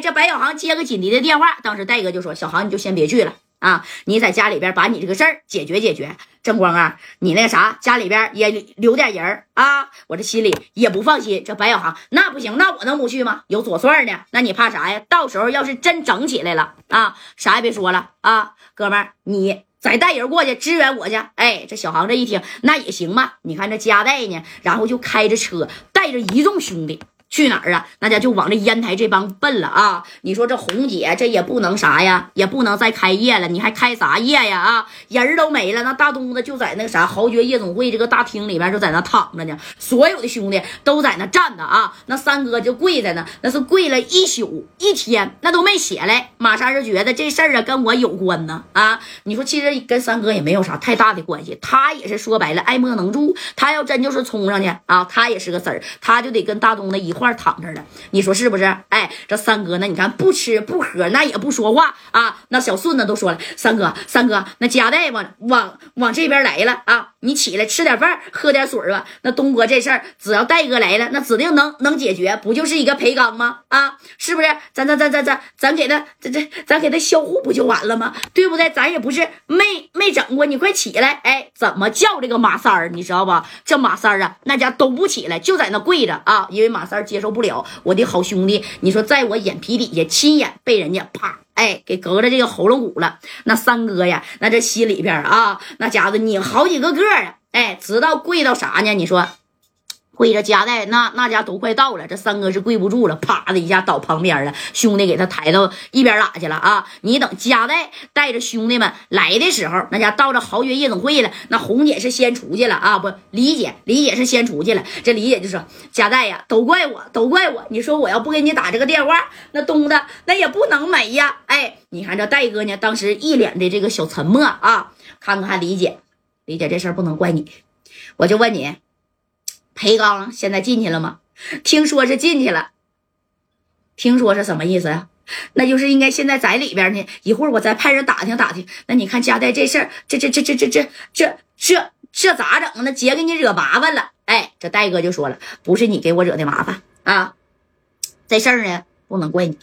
这白小航接个锦鲤的电话，当时戴哥就说：“小航，你就先别去了。”啊，你在家里边把你这个事儿解决解决。正光啊，你那个啥，家里边也留点人啊，我这心里也不放心。这白小航那不行，那我能不去吗？有左帅呢，那你怕啥呀？到时候要是真整起来了啊，啥也别说了啊，哥们儿，你再带人过去支援我去。哎，这小航这一听，那也行嘛。你看这加代呢，然后就开着车带着一众兄弟。去哪儿啊？那家就往这烟台这帮奔了啊！你说这红姐这也不能啥呀，也不能再开业了。你还开啥业呀？啊，人都没了。那大东子就在那个啥豪爵夜总会这个大厅里面就在那躺着呢。所有的兄弟都在那站着啊。那三哥就跪在那，那是跪了一宿一天，那都没起来。马三就觉得这事儿啊跟我有关呢啊！你说其实跟三哥也没有啥太大的关系，他也是说白了爱莫能助。他要真就是冲上去啊，他也是个子儿，他就得跟大东子一。块躺这了，你说是不是？哎，这三哥那你看不吃不喝，那也不说话啊。那小顺子都说了，三哥三哥，那家带往往往这边来了啊，你起来吃点饭，喝点水吧。那东哥这事儿，只要戴哥来了，那指定能能解决，不就是一个裴刚吗？啊，是不是？咱咱咱咱咱咱给他这这咱给他销户不就完了吗？对不对？咱也不是没没整过，你快起来！哎，怎么叫这个马三儿？你知道吧？这马三儿啊，那家都不起来，就在那跪着啊，因为马三儿。接受不了，我的好兄弟，你说在我眼皮底下亲眼被人家啪哎给隔着这个喉咙骨了，那三哥呀，那这心里边啊，那家伙拧好几个个啊，哎，知道跪到啥呢？你说。跪着夹带，那那家都快到了，这三哥是跪不住了，啪的一下倒旁边了。兄弟给他抬到一边拉去了啊！你等夹带带着兄弟们来的时候，那家到了豪爵夜总会了。那红姐是先出去了啊，不，李姐，李姐是先出去了。这李姐就说：“夹带呀，都怪我，都怪我。你说我要不给你打这个电话，那东子那也不能没呀。哎，你看这戴哥呢，当时一脸的这个小沉默啊。看看李姐，李姐这事儿不能怪你，我就问你。”裴刚现在进去了吗？听说是进去了。听说是什么意思呀？那就是应该现在在里边呢。一会儿我再派人打听打听。那你看加代这事儿，这这这这这这这这这咋整？呢姐给你惹麻烦了。哎，这戴哥就说了，不是你给我惹的麻烦啊。这事儿呢，不能怪你，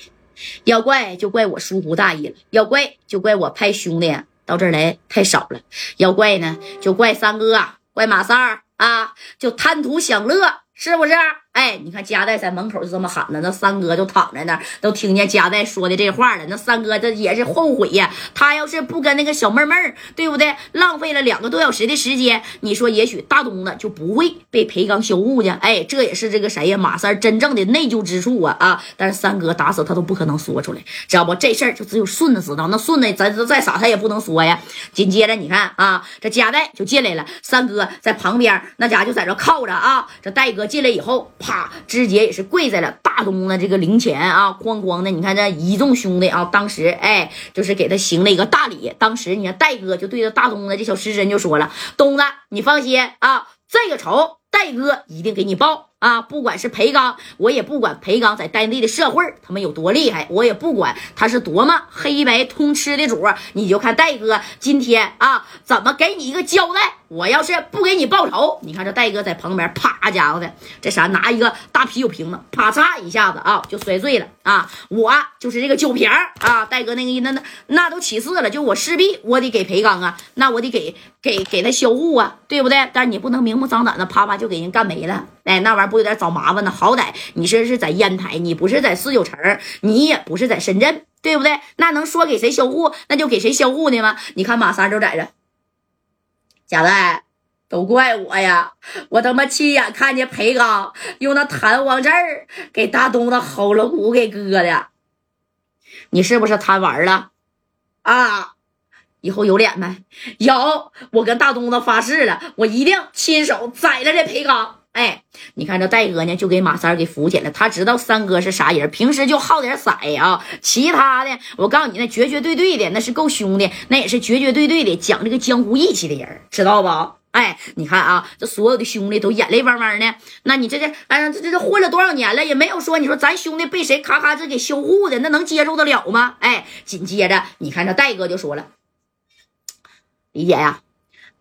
要怪就怪我疏忽大意了，要怪就怪我派兄弟到这儿来太少了，要怪呢就怪三哥，怪马三儿。啊，就贪图享乐，是不是？哎，你看加代在门口就这么喊呢，那三哥就躺在那儿，都听见加代说的这话了。那三哥这也是后悔呀，他要是不跟那个小妹妹儿，对不对？浪费了两个多小时的时间，你说也许大东子就不会被裴刚销户去。哎，这也是这个谁呀？马三真正的内疚之处啊啊！但是三哥打死他都不可能说出来，知道不？这事儿就只有顺子知道。那顺子咱再傻他也不能说呀。紧接着你看啊，这加代就进来了，三哥在旁边那家就在这靠着啊。这戴哥进来以后。啪！直接也是跪在了大东的这个灵前啊，哐哐的，你看这一众兄弟啊，当时哎，就是给他行了一个大礼。当时你看戴哥就对着大东的这小尸身就说了：“东子，你放心啊，这个仇戴哥一定给你报。”啊，不管是裴刚，我也不管裴刚在当地的社会他们有多厉害，我也不管他是多么黑白通吃的主，你就看戴哥今天啊，怎么给你一个交代？我要是不给你报仇，你看这戴哥在旁边，啪家伙的，这啥拿一个大啤酒瓶子，啪嚓一下子啊，就摔碎了啊！我就是这个酒瓶啊，戴哥那个那那那都起誓了，就我势必我得给裴刚啊，那我得给给给他销户啊，对不对？但是你不能明目张胆的啪啪就给人干没了，哎，那玩意儿。不有点找麻烦呢？好歹你这是在烟台，你不是在四九城，你也不是在深圳，对不对？那能说给谁销户，那就给谁销户的吗？你看马三就在这，贾代，都怪我呀！我他妈亲眼看见裴刚用那弹簧针给大东的喉咙骨给割的，你是不是贪玩了啊？以后有脸没？有！我跟大东子发誓了，我一定亲手宰了这裴刚。哎，你看这戴哥呢，就给马三给扶起来。他知道三哥是啥人，平时就好点色啊。其他的，我告诉你，那绝绝对对的，那是够兄弟，那也是绝绝对对的讲这个江湖义气的人，知道不？哎，你看啊，这所有的兄弟都眼泪汪汪的。那你这这，哎呀，这这这混了多少年了，也没有说你说咱兄弟被谁咔咔这给销户的，那能接受得了吗？哎，紧接着你看这戴哥就说了，李姐呀，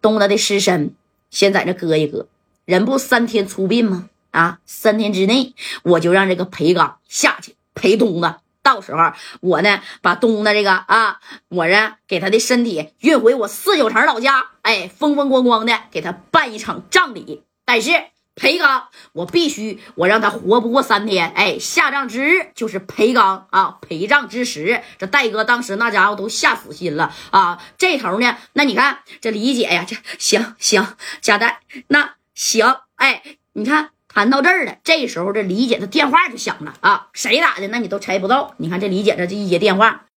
东子的尸身先在这搁一搁。人不三天出殡吗？啊，三天之内我就让这个裴刚下去陪东子到时候我呢，把东子这个啊，我呢给他的身体运回我四九城老家，哎，风风光光的给他办一场葬礼。但是裴刚，我必须我让他活不过三天，哎，下葬之日就是裴刚啊陪葬之时。这戴哥当时那家伙都下死心了啊。这头呢，那你看这李姐呀，这行行，贾代那行，哎，你看。谈到这儿了，这时候这李姐的电话就响了啊！谁打的？那你都猜不到。你看这李姐这这一接电话。